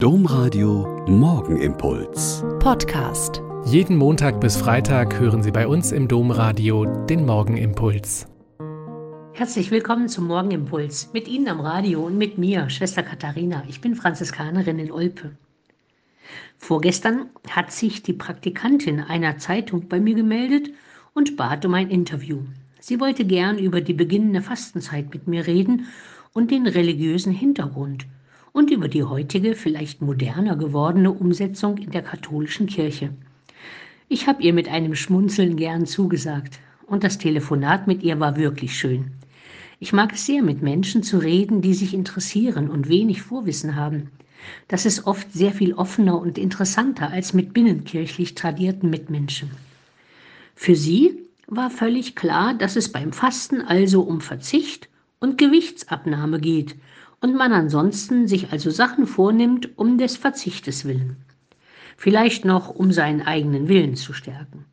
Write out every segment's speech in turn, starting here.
Domradio Morgenimpuls. Podcast. Jeden Montag bis Freitag hören Sie bei uns im Domradio den Morgenimpuls. Herzlich willkommen zum Morgenimpuls. Mit Ihnen am Radio und mit mir, Schwester Katharina. Ich bin Franziskanerin in Olpe. Vorgestern hat sich die Praktikantin einer Zeitung bei mir gemeldet und bat um ein Interview. Sie wollte gern über die beginnende Fastenzeit mit mir reden und den religiösen Hintergrund und über die heutige, vielleicht moderner gewordene Umsetzung in der katholischen Kirche. Ich habe ihr mit einem Schmunzeln gern zugesagt und das Telefonat mit ihr war wirklich schön. Ich mag es sehr, mit Menschen zu reden, die sich interessieren und wenig Vorwissen haben. Das ist oft sehr viel offener und interessanter als mit binnenkirchlich tradierten Mitmenschen. Für sie war völlig klar, dass es beim Fasten also um Verzicht und Gewichtsabnahme geht und man ansonsten sich also Sachen vornimmt um des Verzichtes willen. Vielleicht noch, um seinen eigenen Willen zu stärken.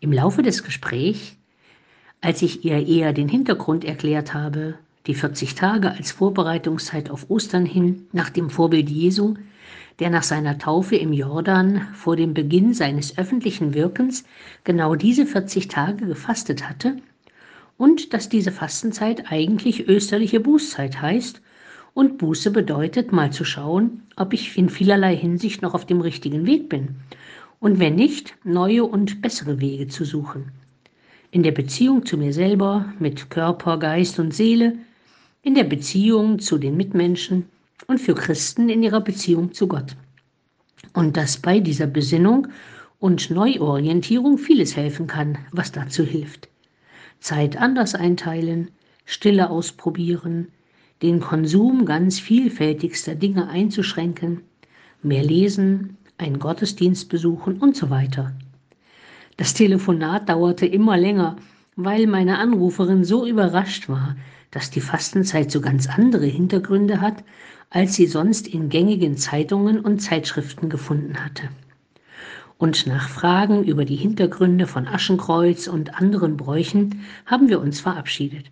Im Laufe des Gesprächs, als ich ihr eher den Hintergrund erklärt habe, die 40 Tage als Vorbereitungszeit auf Ostern hin, nach dem Vorbild Jesu, der nach seiner Taufe im Jordan vor dem Beginn seines öffentlichen Wirkens genau diese 40 Tage gefastet hatte, und dass diese Fastenzeit eigentlich österliche Bußzeit heißt und Buße bedeutet, mal zu schauen, ob ich in vielerlei Hinsicht noch auf dem richtigen Weg bin. Und wenn nicht, neue und bessere Wege zu suchen. In der Beziehung zu mir selber, mit Körper, Geist und Seele, in der Beziehung zu den Mitmenschen und für Christen in ihrer Beziehung zu Gott. Und dass bei dieser Besinnung und Neuorientierung vieles helfen kann, was dazu hilft. Zeit anders einteilen, Stille ausprobieren, den Konsum ganz vielfältigster Dinge einzuschränken, mehr lesen, einen Gottesdienst besuchen und so weiter. Das Telefonat dauerte immer länger, weil meine Anruferin so überrascht war, dass die Fastenzeit so ganz andere Hintergründe hat, als sie sonst in gängigen Zeitungen und Zeitschriften gefunden hatte. Und nach Fragen über die Hintergründe von Aschenkreuz und anderen Bräuchen haben wir uns verabschiedet.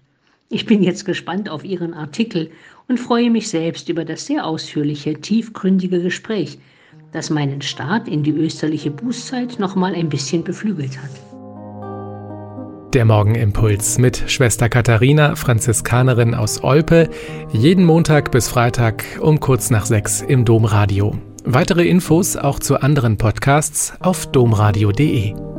Ich bin jetzt gespannt auf Ihren Artikel und freue mich selbst über das sehr ausführliche, tiefgründige Gespräch, das meinen Start in die österliche Bußzeit noch mal ein bisschen beflügelt hat. Der Morgenimpuls mit Schwester Katharina, Franziskanerin aus Olpe, jeden Montag bis Freitag um kurz nach sechs im Domradio. Weitere Infos auch zu anderen Podcasts auf domradio.de.